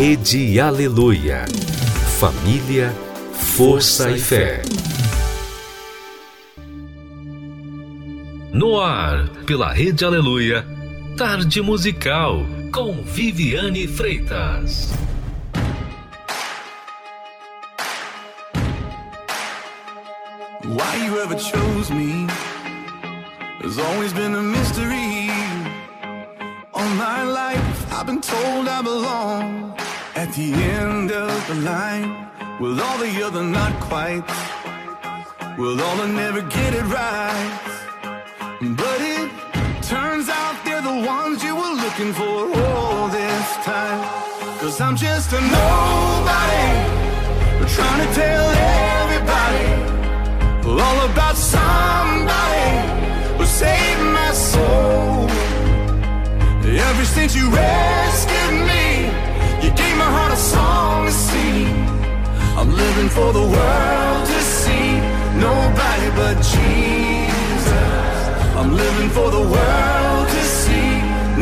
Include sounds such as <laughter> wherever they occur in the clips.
Rede Aleluia. Família, força e fé. No ar, pela Rede Aleluia, Tarde Musical, com Viviane Freitas. Why you ever chose me has always been a mystery. All my life, I've been told I belong at the end of the line with all the other not quite, with all that never get it right. But it turns out they're the ones you were looking for all this time. Cause I'm just a nobody, trying to tell everybody all about somebody who saved my soul. Ever since you rescued me, heart a song to sing. I'm living for the world to see nobody but Jesus. I'm living for the world to see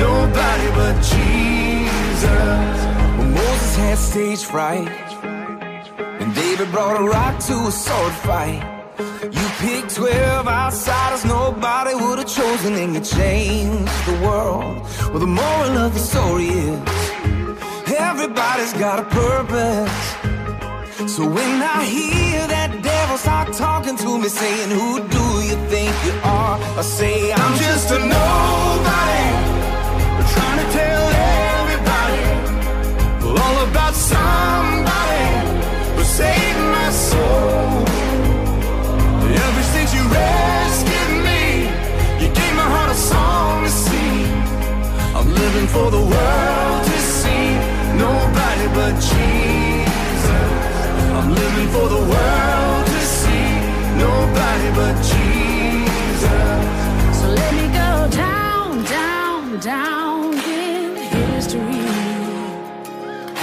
nobody but Jesus. When Moses had stage fright, and David brought a rock to a sword fight. You picked 12 outsiders nobody would have chosen and you changed the world. Well, the moral of the story is everybody's got a purpose. So when I hear that devil start talking to me saying, Who do you think you are? I say, I'm, just a nobody. Trying to tell everybody all about somebody who saved my soul. Ever since you rescued me, you gave my heart a song to sing. I'm living for the world nobody but Jesus. I'm living for the world to see nobody but Jesus. So let me go down, down, down in history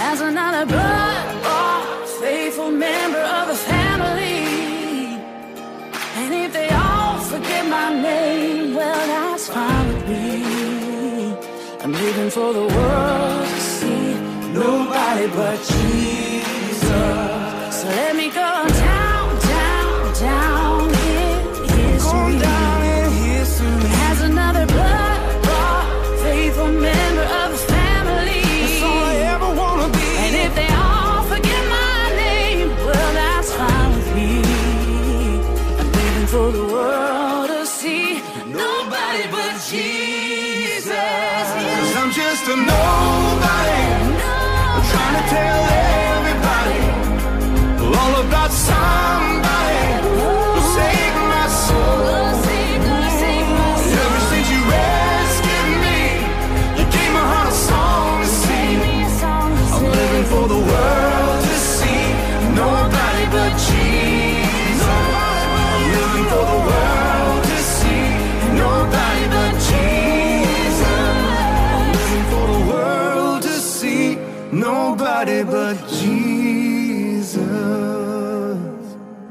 as another blood bought faithful member of the family. And if they all forget my name, well, that's fine with me. I'm living for the world nobody but Jesus. So let me go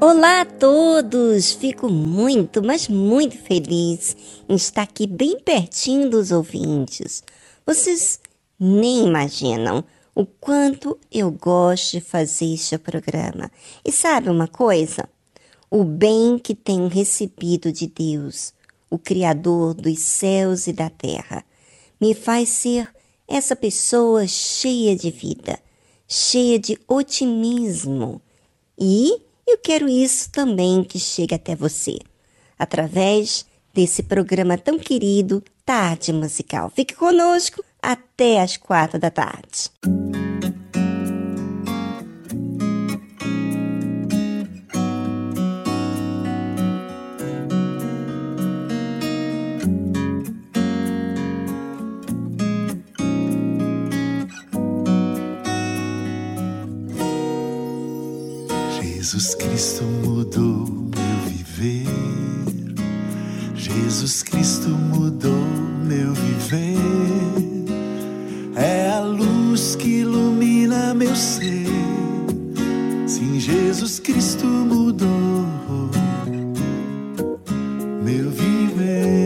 Olá a todos! Fico muito, mas muito feliz em estar aqui bem pertinho dos ouvintes. Vocês nem imaginam o quanto eu gosto de fazer este programa. E sabe uma coisa? O bem que tenho recebido de Deus, o Criador dos céus e da terra, me faz ser essa pessoa cheia de vida, cheia de otimismo. E eu quero isso também que chegue até você, através desse programa tão querido, Tarde Musical. Fique conosco até as quatro da tarde. Jesus Cristo mudou meu viver. Jesus Cristo mudou meu viver. É a luz que ilumina meu ser. Sim, Jesus Cristo mudou meu viver.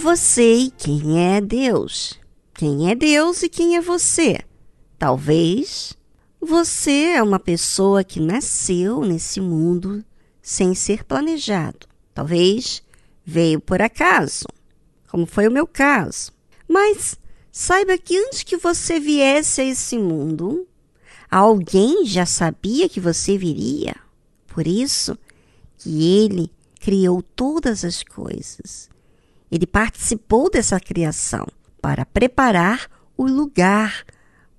Você e quem é Deus? Quem é Deus e quem é você? Talvez você é uma pessoa que nasceu nesse mundo sem ser planejado. Talvez veio por acaso, como foi o meu caso. Mas saiba que antes que você viesse a esse mundo, alguém já sabia que você viria. Por isso que ele criou todas as coisas. Ele participou dessa criação para preparar o lugar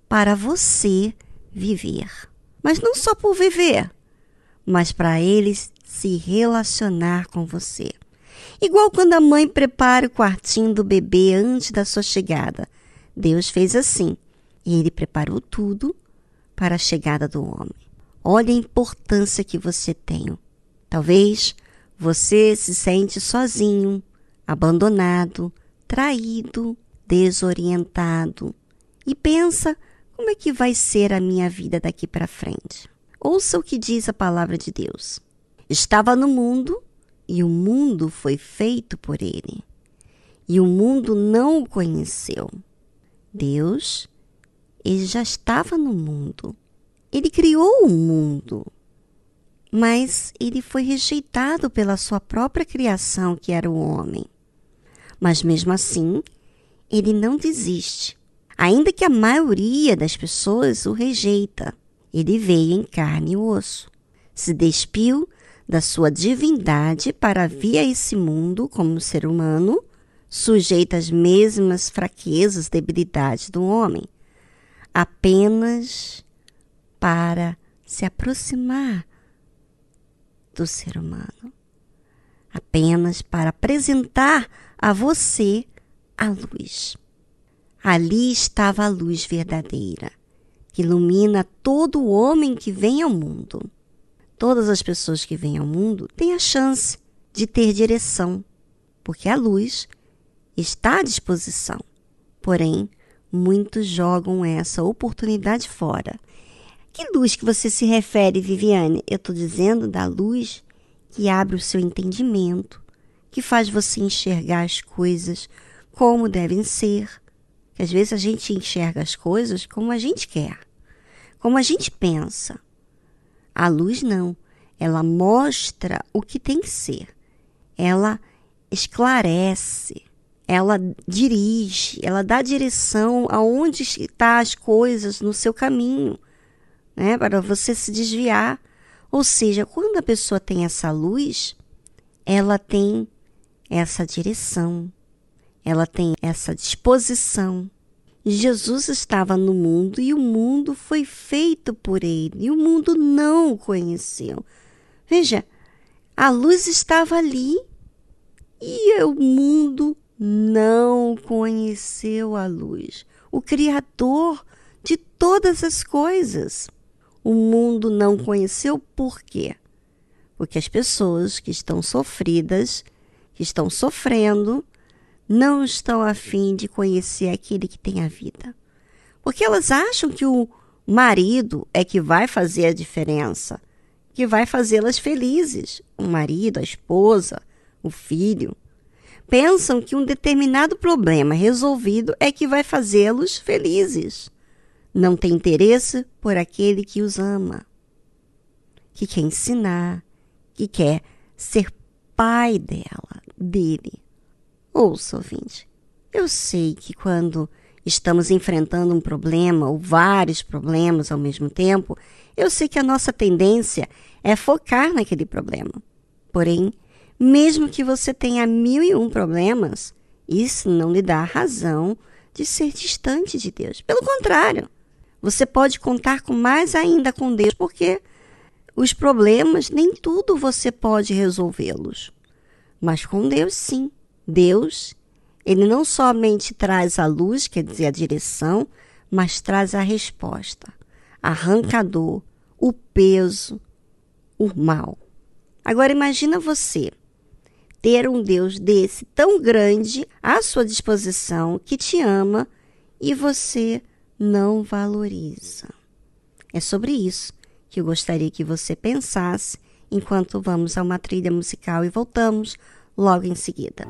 para você viver. Mas não só por viver, mas para eles se relacionar com você. Igual quando a mãe prepara o quartinho do bebê antes da sua chegada. Deus fez assim. E ele preparou tudo para a chegada do homem. Olha a importância que você tem. Talvez você se sente sozinho, abandonado, traído, desorientado e pensa como é que vai ser a minha vida daqui para frente? Ouça o que diz a palavra de Deus. Estava no mundo e o mundo foi feito por ele. E o mundo não o conheceu. Deus, ele já estava no mundo. Ele criou o mundo. Mas ele foi rejeitado pela sua própria criação, que era o homem. Mas mesmo assim, ele não desiste ainda que a maioria das pessoas o rejeita. Ele veio em carne e osso, se despiu da sua divindade para vir a esse mundo como ser humano, sujeito às mesmas fraquezas, debilidades do homem, apenas para se aproximar do ser humano, apenas para apresentar a você a luz. Ali estava a luz verdadeira, que ilumina todo homem que vem ao mundo. Todas as pessoas que vêm ao mundo têm a chance de ter direção, porque a luz está à disposição. Porém, muitos jogam essa oportunidade fora. Que luz que você se refere, Viviane? Eu estou dizendo da luz que abre o seu entendimento, que faz você enxergar as coisas como devem ser, que às vezes a gente enxerga as coisas como a gente quer, como a gente pensa. A luz não. Ela mostra o que tem que ser. Ela esclarece, ela dirige, ela dá direção aonde está as coisas no seu caminho, né, para você se desviar. Ou seja, quando a pessoa tem essa luz, ela tem essa direção, ela tem essa disposição. Jesus estava no mundo e o mundo foi feito por ele, e o mundo não o conheceu. Veja, a luz estava ali e o mundo não conheceu a luz, o Criador de todas as coisas. O mundo não conheceu por quê? Porque as pessoas que estão sofridas, que estão sofrendo, não estão afim de conhecer aquele que tem a vida. Porque elas acham que o marido é que vai fazer a diferença, que vai fazê-las felizes. O marido, a esposa, o filho. Pensam que um determinado problema resolvido é que vai fazê-los felizes. Não tem interesse por aquele que os ama, que quer ensinar, que quer ser pai dela, dele. Ouça, ouvinte, eu sei que quando estamos enfrentando um problema ou vários problemas ao mesmo tempo, eu sei que a nossa tendência é focar naquele problema. Porém, mesmo que você tenha mil e um problemas, isso não lhe dá razão de ser distante de Deus. Pelo contrário, você pode contar com mais ainda com Deus, porque os problemas nem tudo você pode resolvê-los. Mas com Deus, sim. Deus, ele não somente traz a luz, quer dizer, a direção, mas traz a resposta, arrancador, o peso, o mal. Agora imagina você ter um Deus desse tão grande à sua disposição que te ama e você não valoriza. É sobre isso que eu gostaria que você pensasse enquanto vamos a uma trilha musical e voltamos logo em seguida.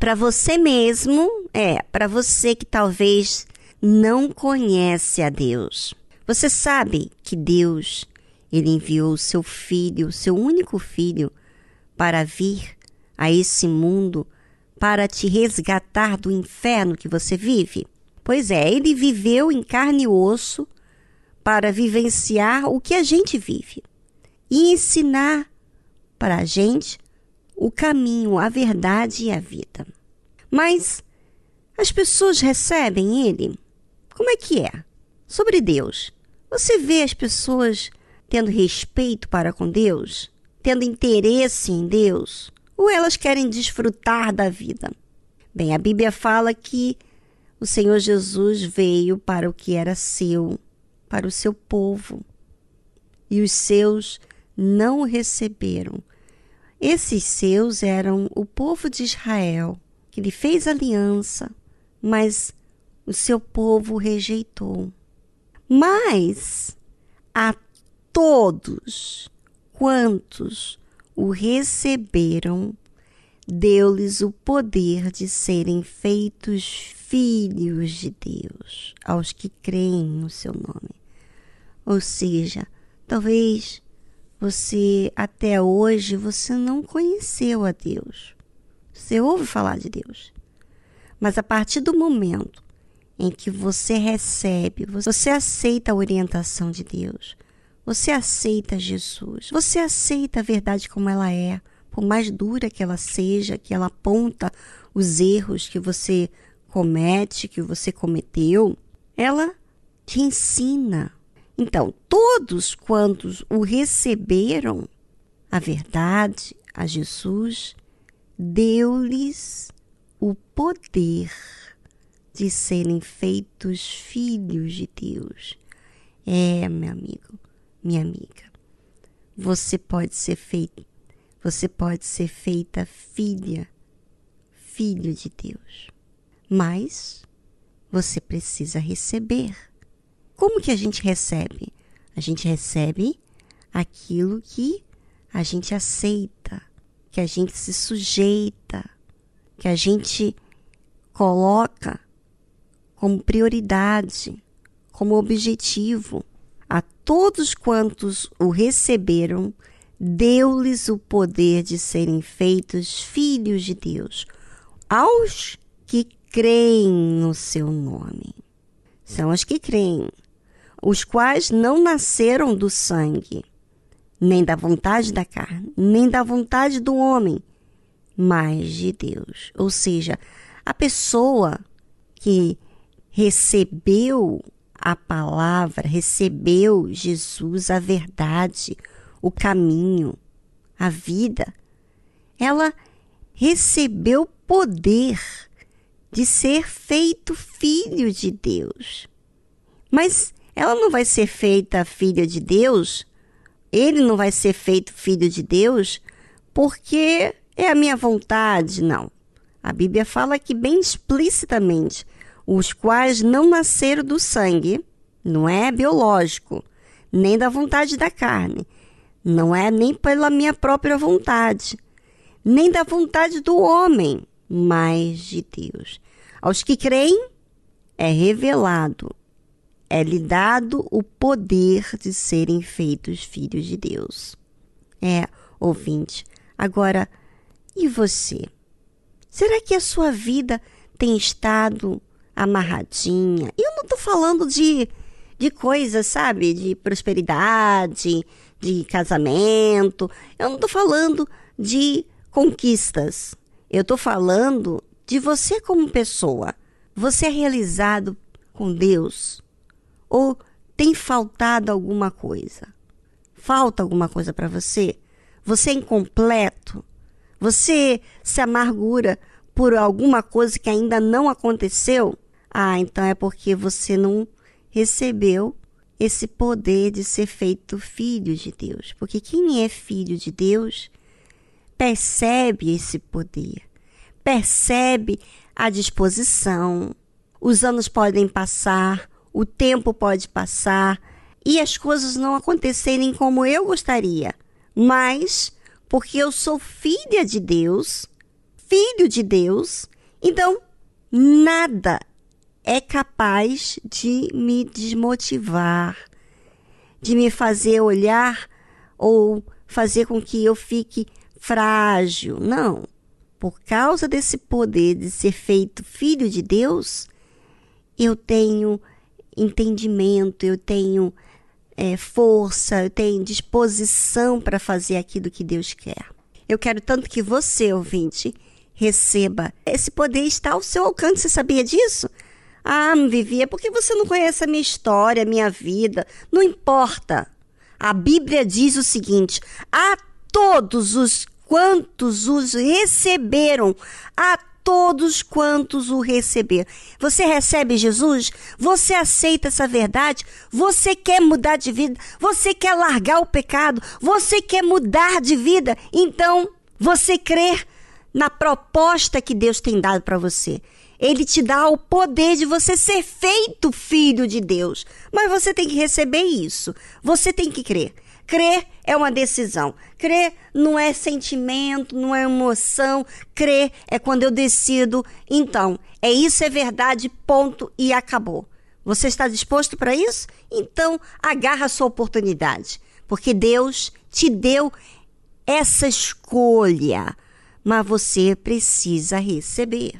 Para você mesmo, é, para você que talvez não conhece a Deus. Você sabe que Deus, ele enviou o seu filho, o seu único filho, para vir a esse mundo para te resgatar do inferno que você vive? Pois é, ele viveu em carne e osso para vivenciar o que a gente vive e ensinar para a gente o caminho, a verdade e a vida. Mas as pessoas recebem ele? Como é que é? Sobre Deus. Você vê as pessoas tendo respeito para com Deus? Tendo interesse em Deus? Ou elas querem desfrutar da vida? Bem, a Bíblia fala que o Senhor Jesus veio para o que era seu, para o seu povo. E os seus não o receberam. Esses seus eram o povo de Israel, que lhe fez aliança, mas o seu povo rejeitou. Mas a todos quantos o receberam, deu-lhes o poder de serem feitos filhos de Deus, aos que creem no seu nome. Ou seja, talvez você até hoje você não conheceu a Deus. Você ouve falar de Deus. Mas a partir do momento em que você recebe, você aceita a orientação de Deus, você aceita Jesus, você aceita a verdade como ela é, por mais dura que ela seja, que ela aponta os erros que você comete, que você cometeu, ela te ensina então, todos quantos o receberam, a verdade, a Jesus, deu-lhes o poder de serem feitos filhos de Deus. É, meu amigo, minha amiga, você pode ser feito, você pode ser feita filha, filho de Deus. Mas você precisa receber como que a gente recebe? A gente recebe aquilo que a gente aceita, que a gente se sujeita, que a gente coloca como prioridade, como objetivo. A todos quantos o receberam, deu-lhes o poder de serem feitos filhos de Deus, aos que creem no seu nome. São os que creem os quais não nasceram do sangue, nem da vontade da carne, nem da vontade do homem, mas de Deus. Ou seja, a pessoa que recebeu a palavra, recebeu Jesus, a verdade, o caminho, a vida, ela recebeu poder de ser feito filho de Deus. Mas ela não vai ser feita filha de Deus, ele não vai ser feito filho de Deus, porque é a minha vontade, não. A Bíblia fala que bem explicitamente, os quais não nasceram do sangue, não é biológico, nem da vontade da carne, não é nem pela minha própria vontade, nem da vontade do homem, mas de Deus. Aos que creem, é revelado é-lhe dado o poder de serem feitos filhos de Deus. É, ouvinte, agora, e você? Será que a sua vida tem estado amarradinha? Eu não estou falando de, de coisas, sabe? De prosperidade, de casamento. Eu não estou falando de conquistas. Eu estou falando de você como pessoa. Você é realizado com Deus? Ou tem faltado alguma coisa? Falta alguma coisa para você? Você é incompleto? Você se amargura por alguma coisa que ainda não aconteceu? Ah, então é porque você não recebeu esse poder de ser feito filho de Deus. Porque quem é filho de Deus percebe esse poder, percebe a disposição. Os anos podem passar, o tempo pode passar e as coisas não acontecerem como eu gostaria, mas porque eu sou filha de Deus, filho de Deus, então nada é capaz de me desmotivar, de me fazer olhar ou fazer com que eu fique frágil. Não. Por causa desse poder de ser feito filho de Deus, eu tenho entendimento, eu tenho é, força, eu tenho disposição para fazer aquilo que Deus quer. Eu quero tanto que você, ouvinte, receba. Esse poder está ao seu alcance, você sabia disso? Ah, Vivi, é porque você não conhece a minha história, a minha vida. Não importa. A Bíblia diz o seguinte: a todos os quantos os receberam, a todos quantos o receberam. Você recebe Jesus? Você aceita essa verdade? Você quer mudar de vida? Você quer largar o pecado? Você quer mudar de vida? Então, você crê na proposta que Deus tem dado para você. Ele te dá o poder de você ser feito filho de Deus. Mas você tem que receber isso. Você tem que crer. Crer é uma decisão. Crer não é sentimento, não é emoção. Crer é quando eu decido. Então, é isso, é verdade, ponto e acabou. Você está disposto para isso? Então, agarra a sua oportunidade. Porque Deus te deu essa escolha. Mas você precisa receber.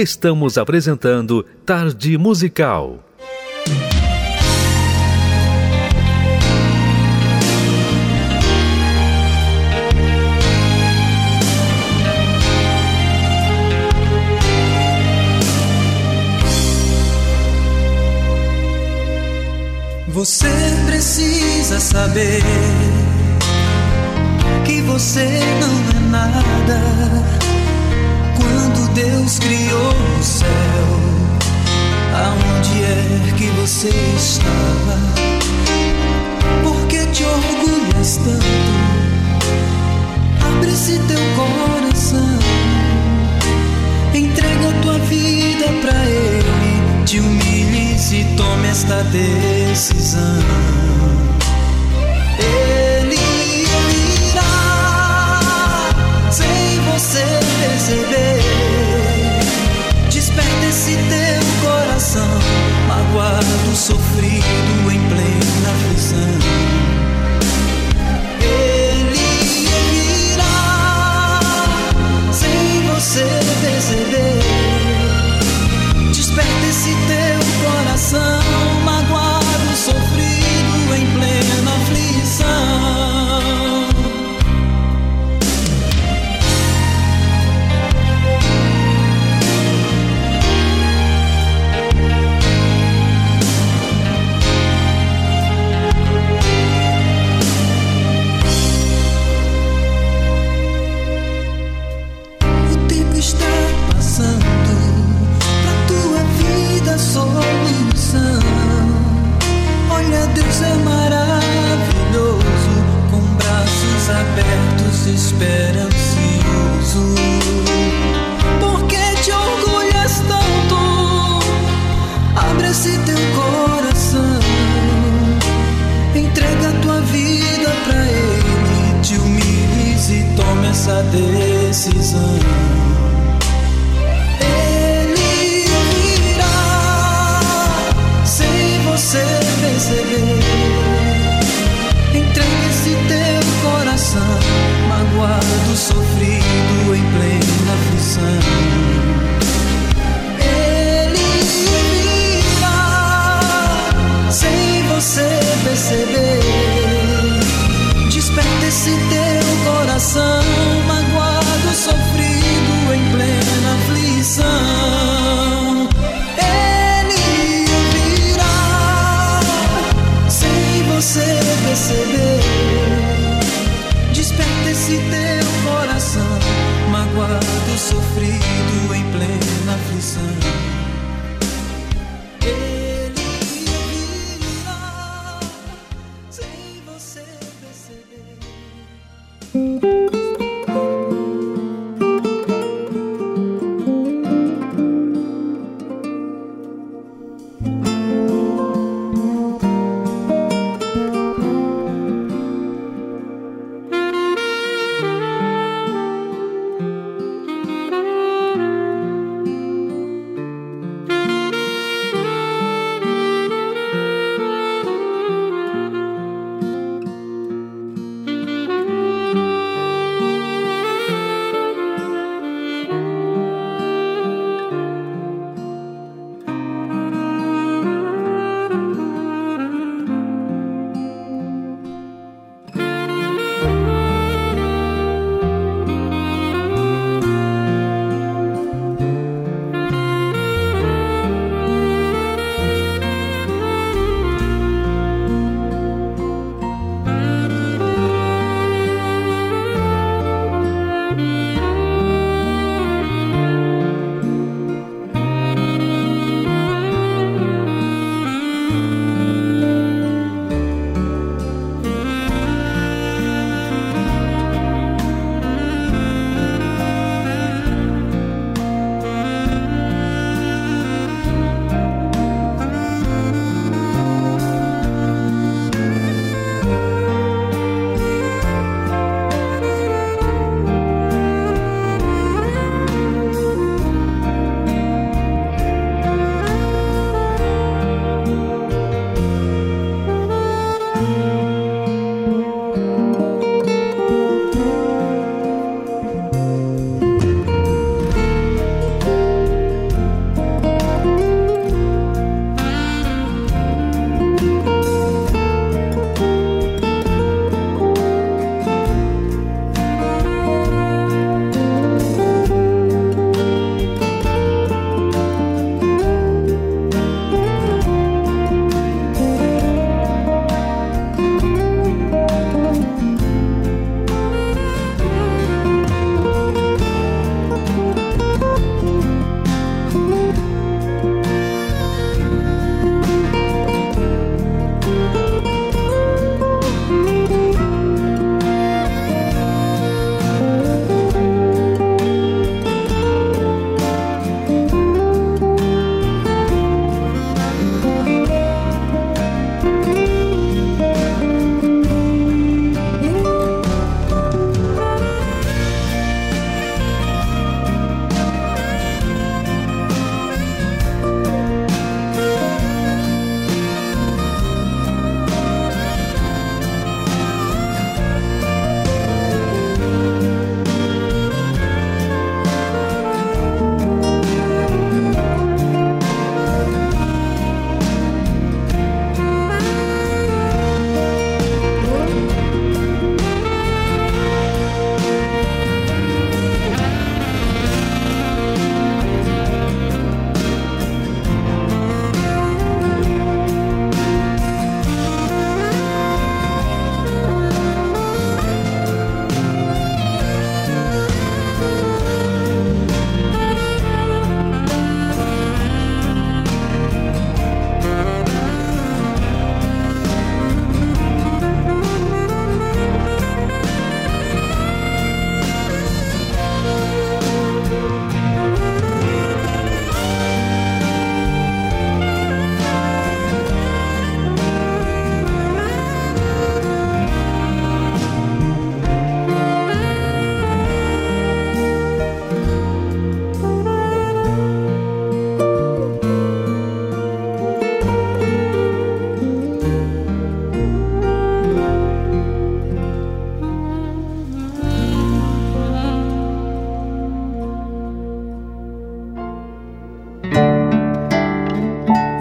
Estamos apresentando Tarde Musical. Você precisa saber que você não é nada. Deus criou o céu, aonde é que você estava? Por que te orgulhas tanto? Abre-se teu coração, entrega tua vida pra Ele, te humilhe e tome esta decisão. Coração, magoado, sofrido, em plena aflição. Ele virá sem você perceber. Desperta esse teu coração, magoado, sofrido, em plena aflição. Perceber. Entrega esse teu coração, magoado, sofrido, Música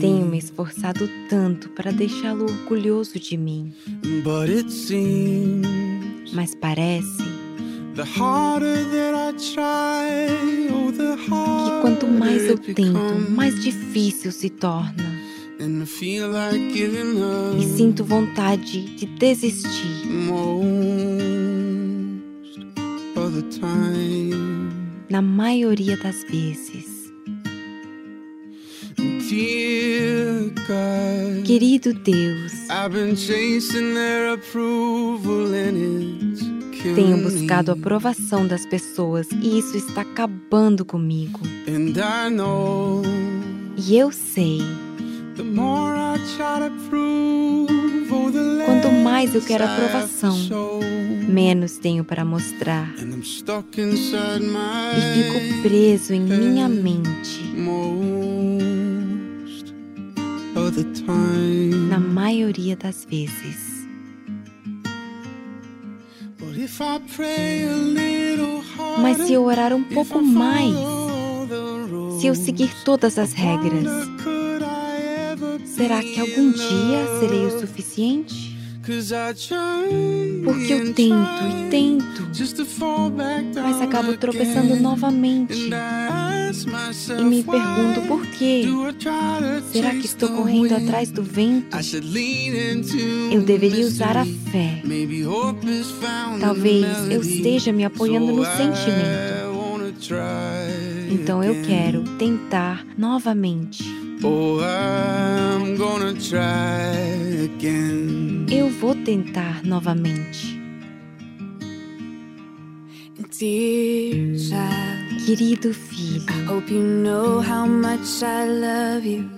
tenho me esforçado tanto para deixá-lo orgulhoso de mim, But it seems mas parece oh, que quanto mais eu tento, mais difícil se torna. E sinto vontade de desistir. most of the time. Na maioria das vezes. Querido Deus, tenho buscado a aprovação das pessoas e isso está acabando comigo. E eu sei, the more I try to prove, Quanto mais eu quero aprovação, menos tenho para mostrar. E fico preso em minha mente na maioria das vezes. Mas se eu orar um pouco mais, se eu seguir todas as regras, será que algum dia serei o suficiente? Porque eu tento e tento, mas acabo tropeçando novamente e me pergunto por quê. Será que estou correndo atrás do vento? Eu deveria usar a fé. Talvez eu esteja me apoiando no sentimento. Então eu quero tentar novamente. Oh, I'm gonna try again. Eu vou tentar novamente. Dear child, Querido filho, I hope you know how much I love you.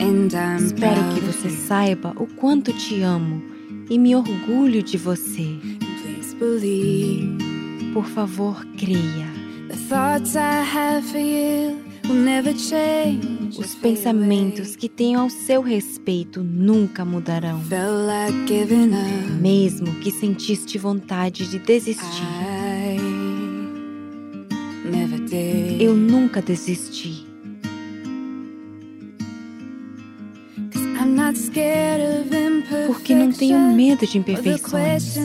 And I'm espero que você saiba o quanto te amo e me orgulho de você. Please believe Por favor, creia. the thoughts I have for you will never change. Os pensamentos que tenho ao seu respeito nunca mudarão. Mesmo que sentiste vontade de desistir, eu nunca desisti. Porque não tenho medo de imperfeições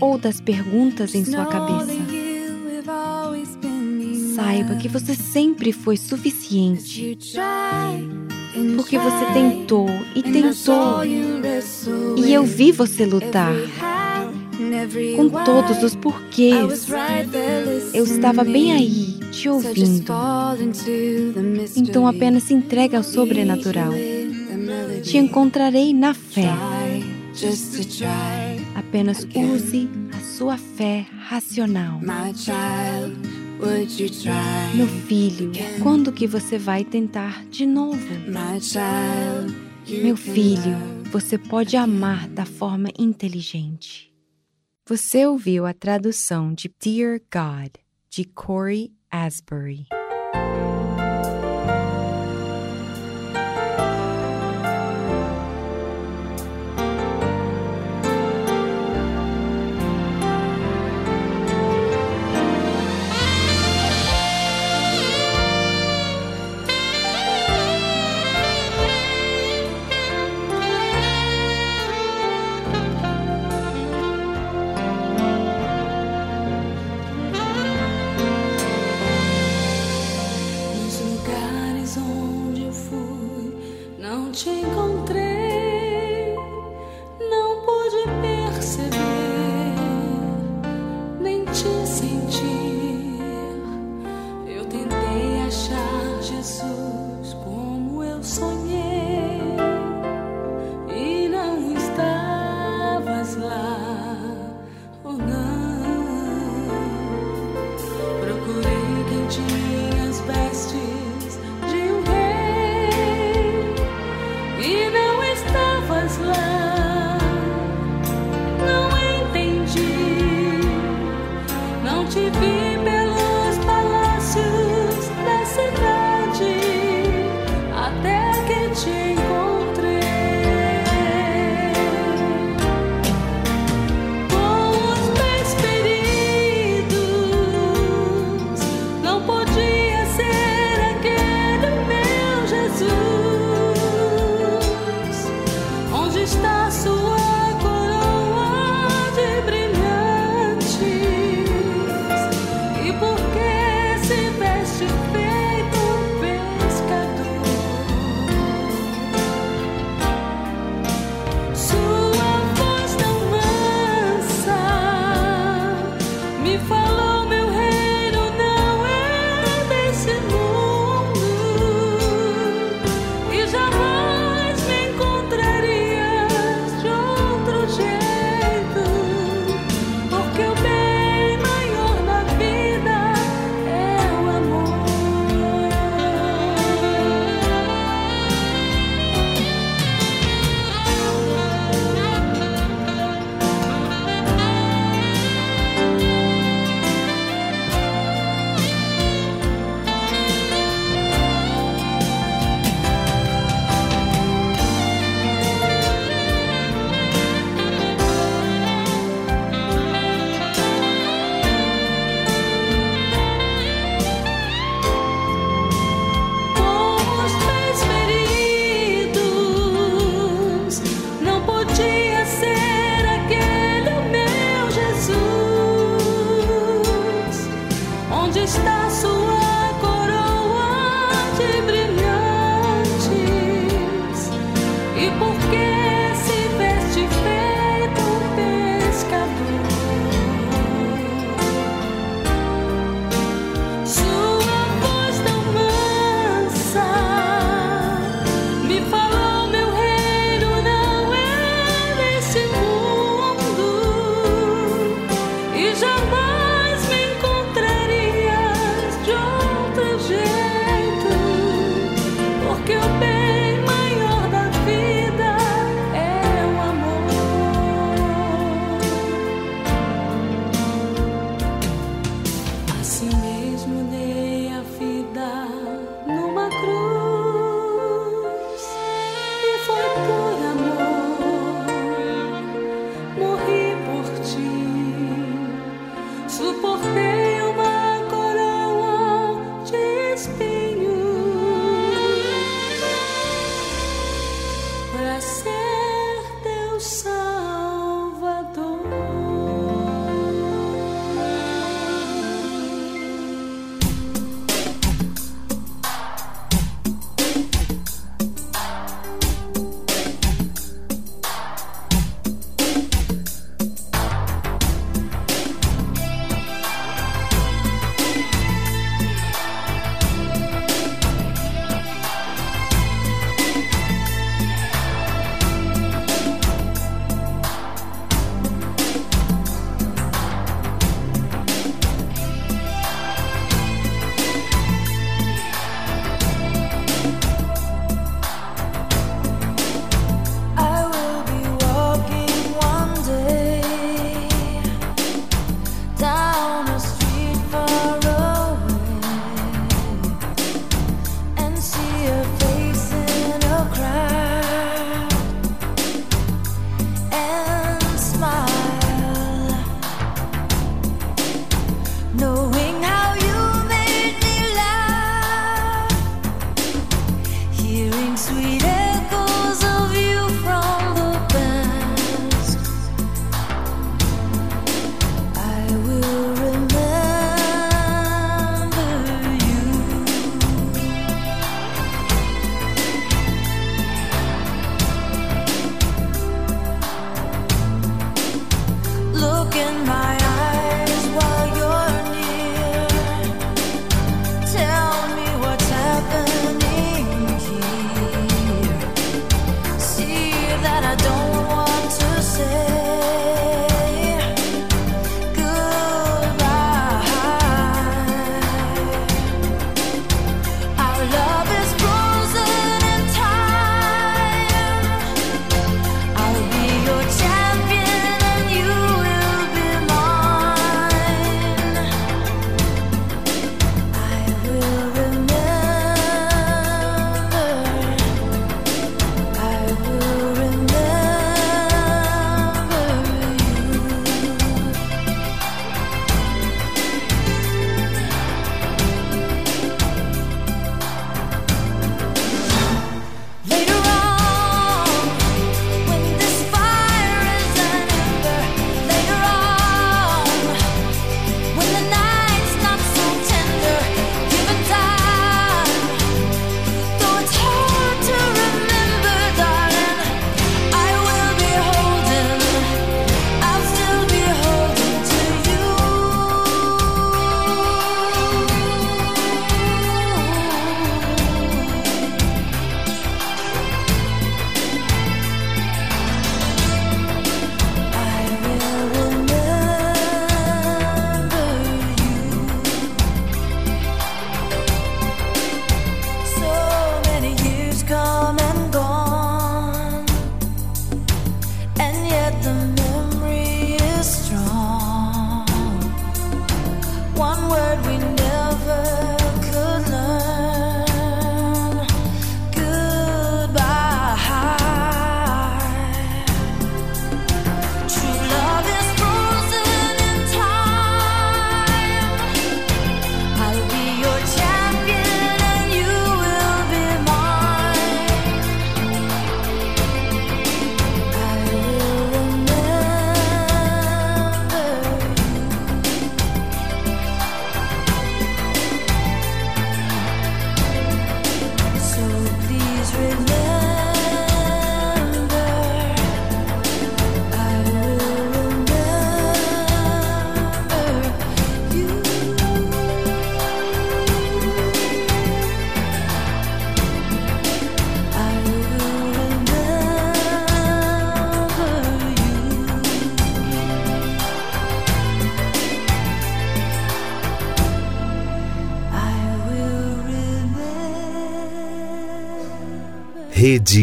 ou das perguntas em sua cabeça. Saiba que você sempre foi suficiente. Porque você tentou e tentou. E eu vi você lutar com todos os porquês. Eu estava bem aí, te ouvindo. Então apenas se entregue ao sobrenatural. Te encontrarei na fé. Apenas use a sua fé racional. Meu filho, quando que você vai tentar de novo? Meu filho, você pode amar da forma inteligente. Você ouviu a tradução de Dear God, de Corey Asbury. 结束。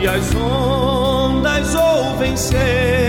e as ondas ouvem ser.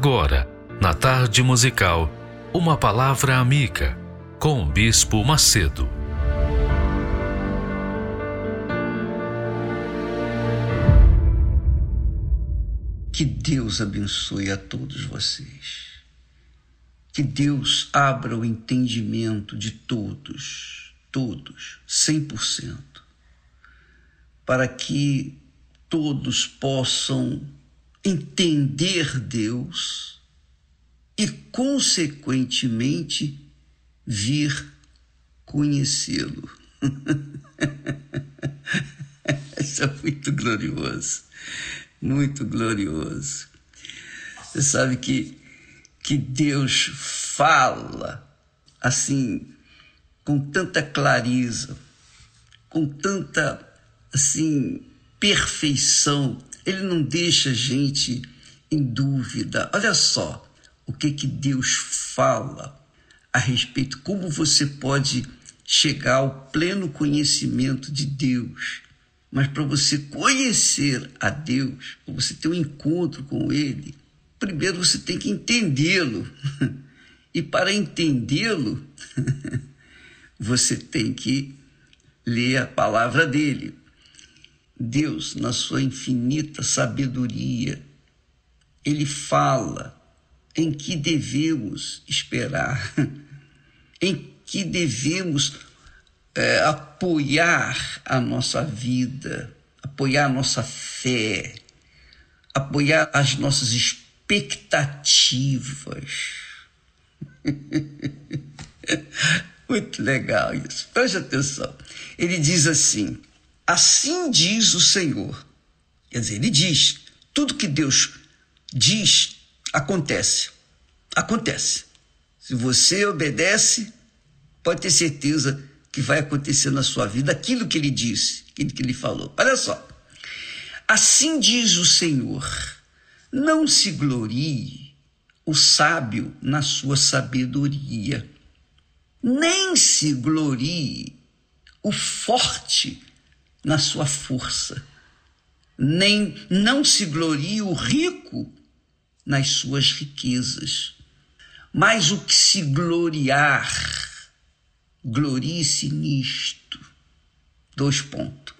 Agora, na tarde musical, uma palavra amiga com o Bispo Macedo. Que Deus abençoe a todos vocês. Que Deus abra o entendimento de todos, todos, 100%, para que todos possam entender Deus e, consequentemente, vir conhecê-lo. <laughs> Isso é muito glorioso, muito glorioso. Você sabe que, que Deus fala assim, com tanta clareza, com tanta assim perfeição. Ele não deixa a gente em dúvida. Olha só o que que Deus fala a respeito como você pode chegar ao pleno conhecimento de Deus. Mas para você conhecer a Deus, para você ter um encontro com Ele, primeiro você tem que entendê-lo. <laughs> E para entendê-lo, <laughs> você tem que ler a palavra dele. Deus, na sua infinita sabedoria, ele fala em que devemos esperar, <laughs> em que devemos é, apoiar a nossa vida, apoiar a nossa fé, apoiar as nossas expectativas. <laughs> Muito legal isso. Preste atenção. Ele diz assim: Assim diz o Senhor. Quer dizer, ele diz: tudo que Deus diz acontece. Acontece. Se você obedece, pode ter certeza que vai acontecer na sua vida aquilo que ele disse, aquilo que ele falou. Olha só. Assim diz o Senhor: não se glorie o sábio na sua sabedoria, nem se glorie o forte na sua força, nem não se glorie o rico nas suas riquezas. Mas o que se gloriar, glorie-se nisto. Dois pontos.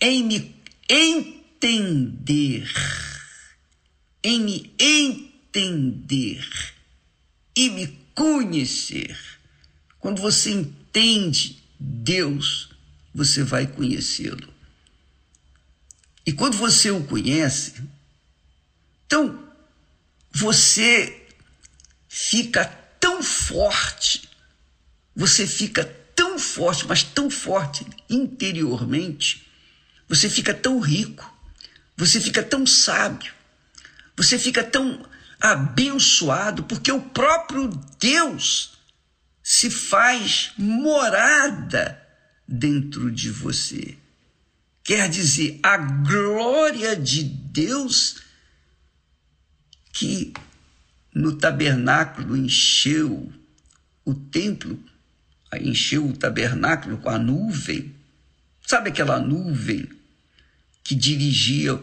Em me entender, em me entender e me conhecer. Quando você entende Deus, você vai conhecê-lo. E quando você o conhece, então você fica tão forte, você fica tão forte, mas tão forte interiormente, você fica tão rico, você fica tão sábio, você fica tão abençoado, porque o próprio Deus se faz morada dentro de você. Quer dizer, a glória de Deus que no tabernáculo encheu o templo, encheu o tabernáculo com a nuvem. Sabe aquela nuvem que dirigia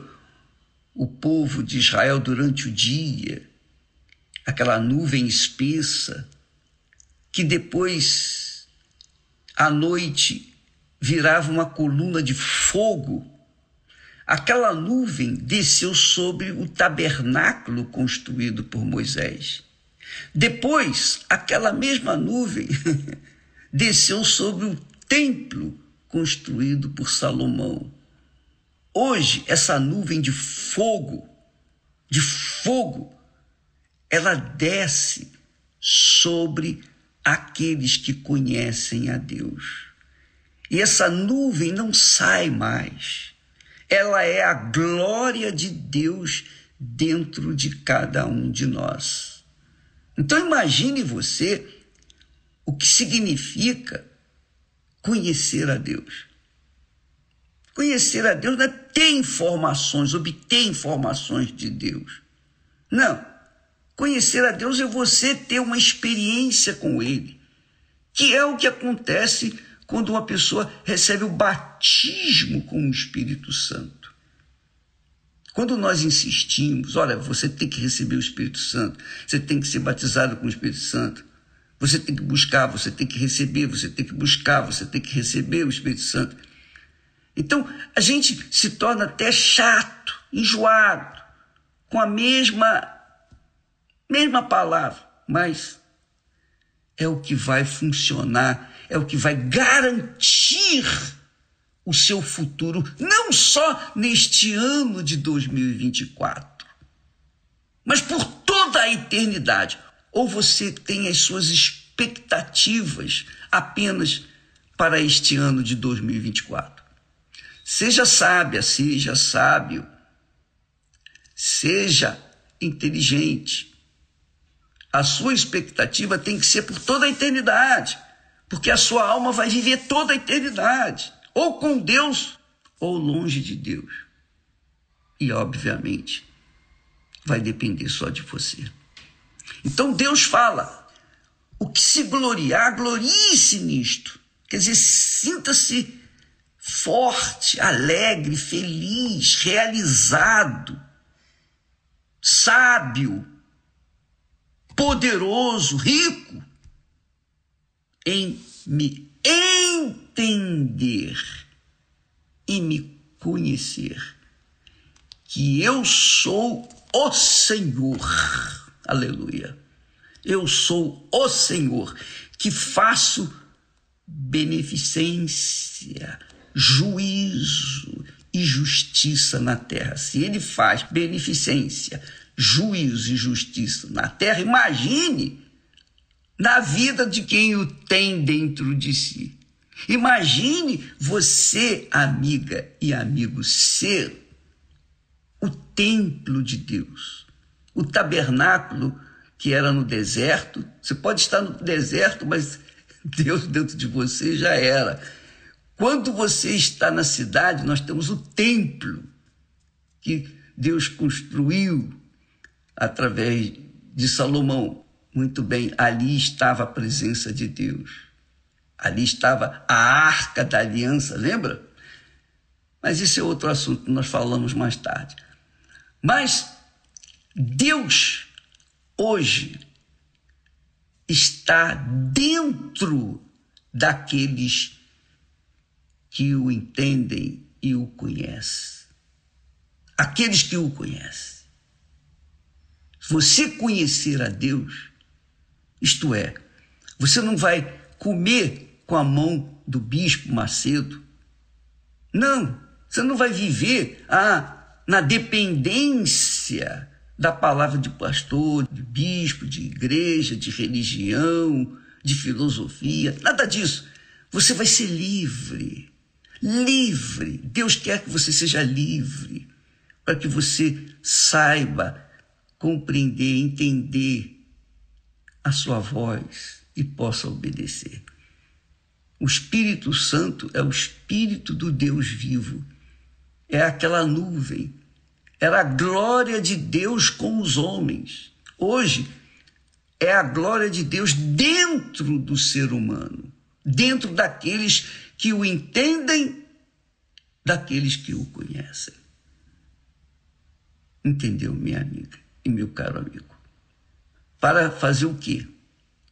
o povo de Israel durante o dia? Aquela nuvem espessa que depois à noite virava uma coluna de fogo. Aquela nuvem desceu sobre o tabernáculo construído por Moisés. Depois, aquela mesma nuvem <laughs> desceu sobre o templo construído por Salomão. Hoje, essa nuvem de fogo, de fogo, ela desce sobre aqueles que conhecem a Deus. E essa nuvem não sai mais. Ela é a glória de Deus dentro de cada um de nós. Então imagine você o que significa conhecer a Deus. Conhecer a Deus não é ter informações, obter informações de Deus. Não. Conhecer a Deus é você ter uma experiência com Ele, que é o que acontece quando uma pessoa recebe o batismo com o Espírito Santo. Quando nós insistimos, olha, você tem que receber o Espírito Santo, você tem que ser batizado com o Espírito Santo, você tem que buscar, você tem que receber, você tem que buscar, você tem que receber o Espírito Santo. Então, a gente se torna até chato, enjoado, com a mesma mesma palavra, mas é o que vai funcionar, é o que vai garantir o seu futuro, não só neste ano de 2024, mas por toda a eternidade. Ou você tem as suas expectativas apenas para este ano de 2024? Seja sábia, seja sábio, seja inteligente. A sua expectativa tem que ser por toda a eternidade, porque a sua alma vai viver toda a eternidade, ou com Deus ou longe de Deus. E, obviamente, vai depender só de você. Então Deus fala: o que se gloriar, glorie-se nisto. Quer dizer, sinta-se forte, alegre, feliz, realizado, sábio, poderoso, rico em me entender e me conhecer que eu sou o Senhor Aleluia. Eu sou o Senhor que faço beneficência, juízo e justiça na terra. Se ele faz beneficência, juízo e justiça na terra, imagine na vida de quem o tem dentro de si. Imagine você, amiga e amigo, ser o templo de Deus o tabernáculo que era no deserto. Você pode estar no deserto, mas <laughs> Deus dentro de você já era. Quando você está na cidade, nós temos o templo que Deus construiu através de Salomão. Muito bem, ali estava a presença de Deus. Ali estava a arca da aliança, lembra? Mas esse é outro assunto, nós falamos mais tarde. Mas Deus hoje está dentro daqueles que o entendem e o conhecem. Aqueles que o conhecem. Você conhecer a Deus, isto é, você não vai comer com a mão do bispo Macedo. Não, você não vai viver ah, na dependência da palavra de pastor, de bispo, de igreja, de religião, de filosofia, nada disso. Você vai ser livre. Livre. Deus quer que você seja livre, para que você saiba compreender, entender a sua voz e possa obedecer. O Espírito Santo é o Espírito do Deus vivo. É aquela nuvem era a glória de Deus com os homens. Hoje é a glória de Deus dentro do ser humano, dentro daqueles que o entendem, daqueles que o conhecem. Entendeu, minha amiga e meu caro amigo? Para fazer o quê?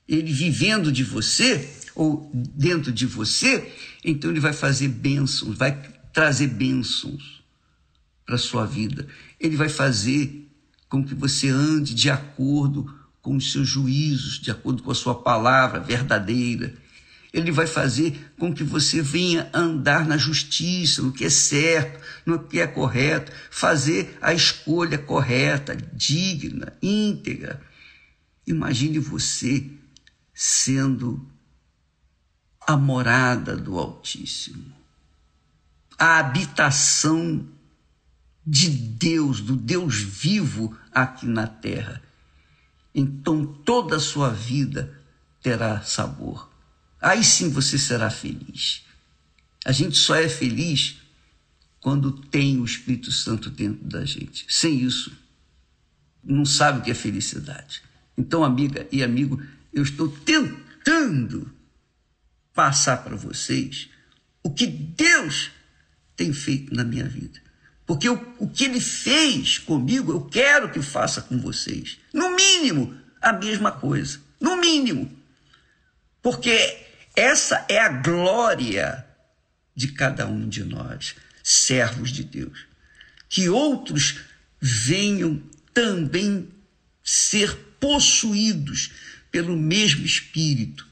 Ele vivendo de você, ou dentro de você, então ele vai fazer bênçãos, vai trazer bênçãos para sua vida. Ele vai fazer com que você ande de acordo com os seus juízos, de acordo com a sua palavra verdadeira. Ele vai fazer com que você venha andar na justiça, no que é certo, no que é correto, fazer a escolha correta, digna, íntegra. Imagine você sendo a morada do Altíssimo, a habitação de Deus, do Deus vivo aqui na terra. Então toda a sua vida terá sabor. Aí sim você será feliz. A gente só é feliz quando tem o Espírito Santo dentro da gente. Sem isso, não sabe o que é felicidade. Então, amiga e amigo, eu estou tentando passar para vocês o que Deus tem feito na minha vida. Porque o, que ele fez comigo, eu quero que faça com vocês. No mínimo, a mesma coisa. No mínimo. Porque essa é a glória de cada um de nós, servos de Deus. Que outros venham também ser possuídos pelo mesmo Espírito,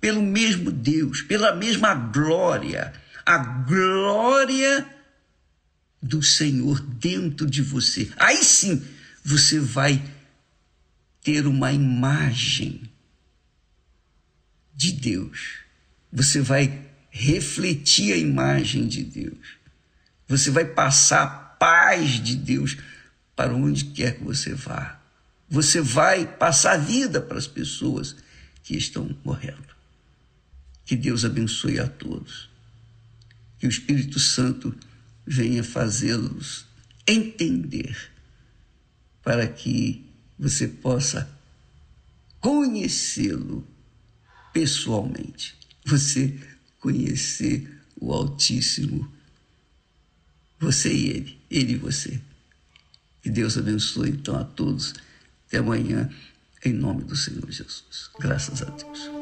pelo mesmo Deus, pela mesma glória, a glória do Senhor dentro de você. Aí sim você vai ter uma imagem de Deus. Você vai refletir a imagem de Deus. Você vai passar a paz de Deus para onde quer que você vá. Você vai passar a vida para as pessoas que estão morrendo. Que Deus abençoe a todos. Que o Espírito Santo venha fazê-los entender para que você possa conhecê-lo pessoalmente. Você conhecer o Altíssimo. Você e ele, ele e você. Que Deus abençoe então a todos. Até amanhã, em nome do Senhor Jesus. Graças a Deus.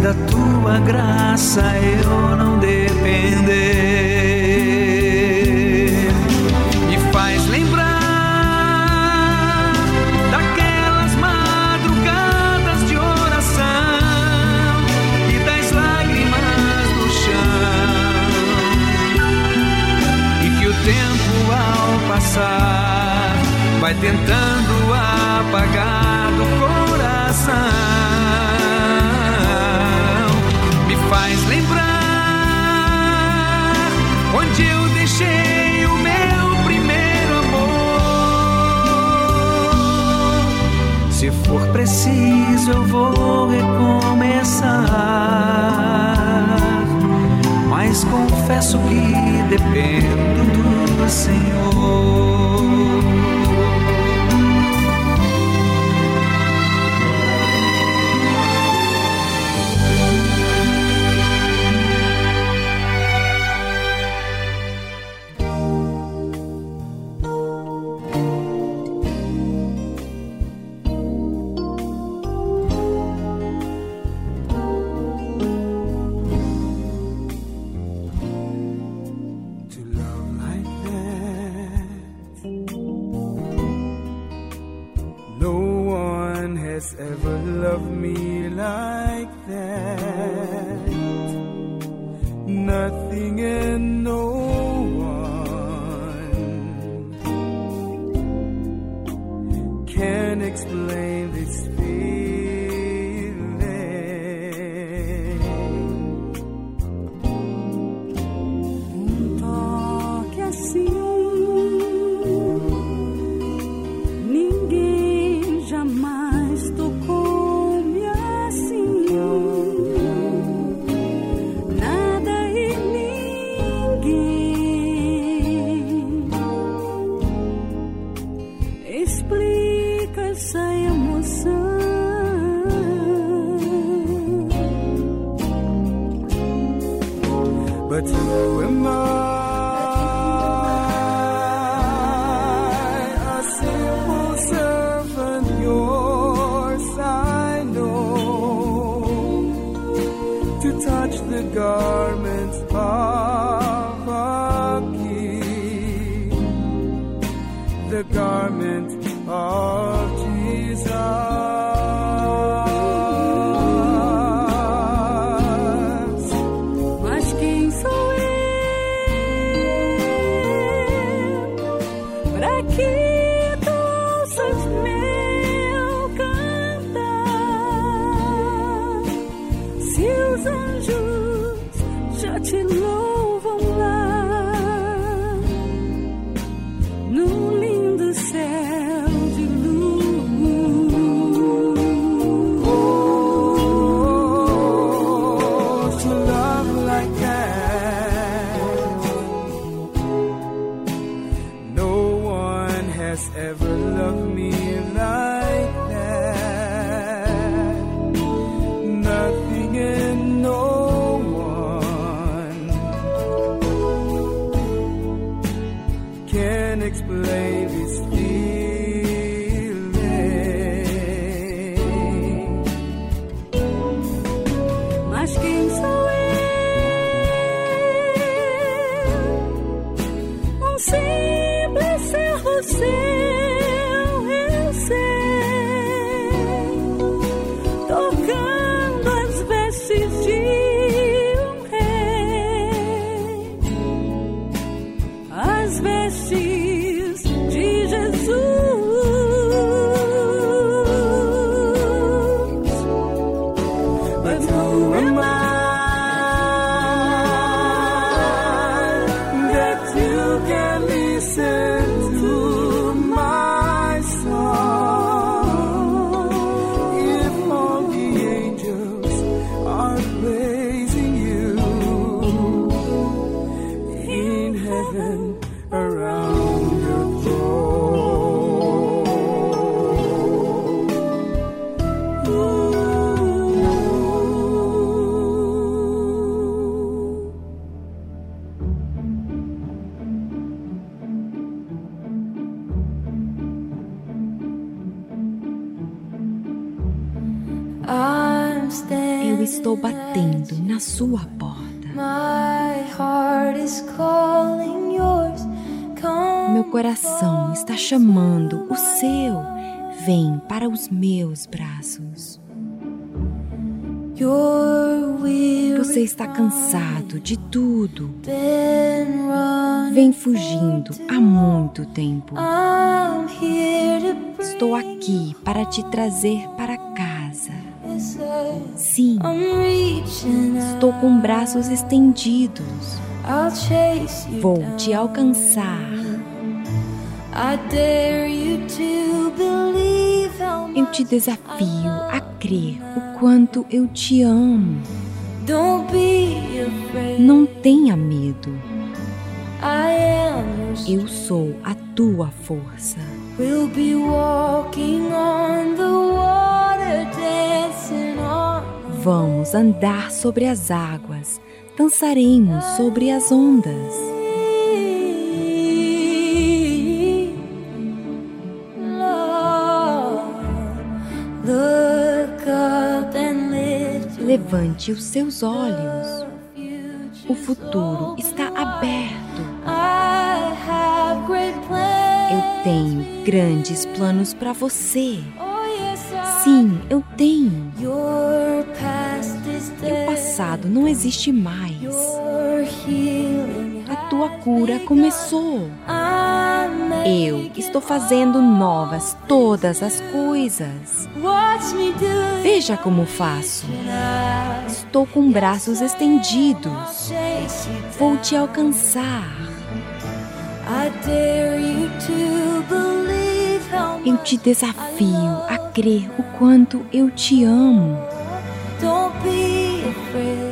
Da tua graça eu não depender. Se os anjos já te os meus braços. Você está cansado de tudo. Vem fugindo há muito tempo. Estou aqui para te trazer para casa. Sim, estou com braços estendidos. Vou te alcançar. I dare you to believe Eu te desafio a crer o quanto eu te amo. Não tenha medo. Eu sou a tua força. Vamos andar sobre as águas, dançaremos sobre as ondas. Levante os seus olhos. O futuro está aberto. Eu tenho grandes planos para você. Sim, eu tenho. O passado não existe mais. A tua cura começou. Eu estou fazendo novas todas as coisas. Veja como faço. Estou com braços estendidos. Vou te alcançar. Eu te desafio a crer o quanto eu te amo.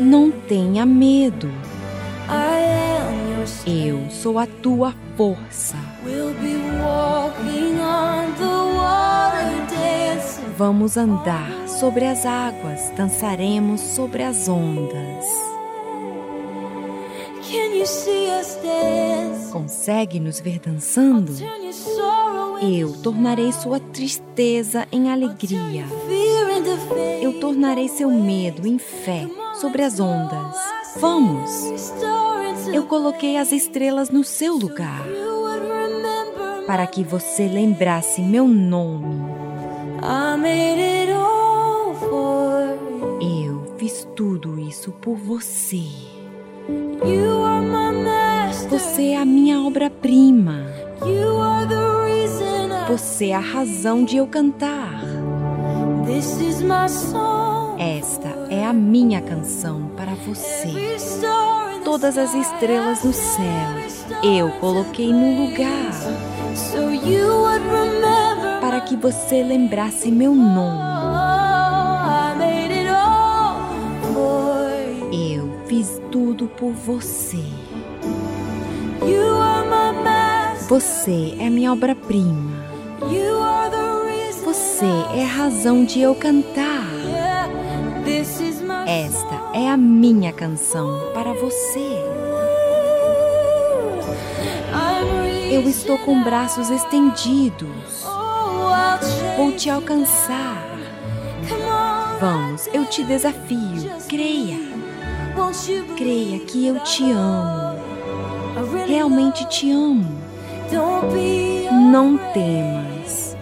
Não tenha medo. Eu sou a tua força. Vamos andar sobre as águas, dançaremos sobre as ondas. Consegue nos ver dançando? Eu tornarei sua tristeza em alegria. Eu tornarei seu medo em fé sobre as ondas. Vamos! Eu coloquei as estrelas no seu lugar. Para que você lembrasse meu nome. Eu fiz tudo isso por você. Você é a minha obra-prima. Você é a razão de eu cantar. Esta é a minha canção para você. Todas as estrelas no céu eu coloquei no lugar Para que você lembrasse meu nome. Eu fiz tudo por você. Você é minha obra-prima. Você é a razão de eu cantar. Esta é a minha canção para você. Eu estou com braços estendidos. Vou te alcançar. Vamos, eu te desafio. Creia. Creia que eu te amo. Realmente te amo. Não temas.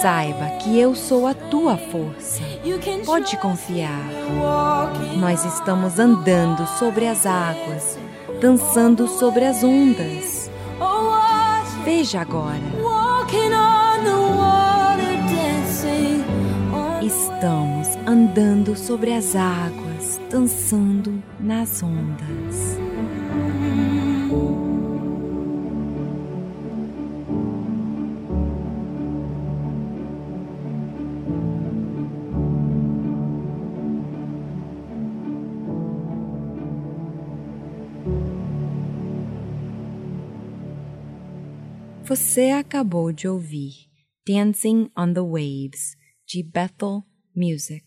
Saiba que eu sou a tua força. Pode confiar. Nós estamos andando sobre as águas, dançando sobre as ondas. Veja agora. Estamos andando sobre as águas, dançando nas ondas. Você acabou de ouvir Dancing on the Waves, de Bethel Music.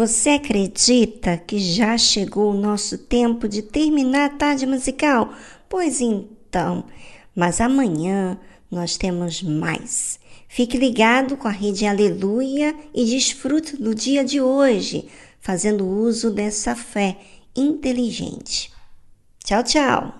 Você acredita que já chegou o nosso tempo de terminar a tarde musical? Pois então, mas amanhã nós temos mais. Fique ligado com a rede Aleluia e desfrute do dia de hoje, fazendo uso dessa fé inteligente. Tchau, tchau!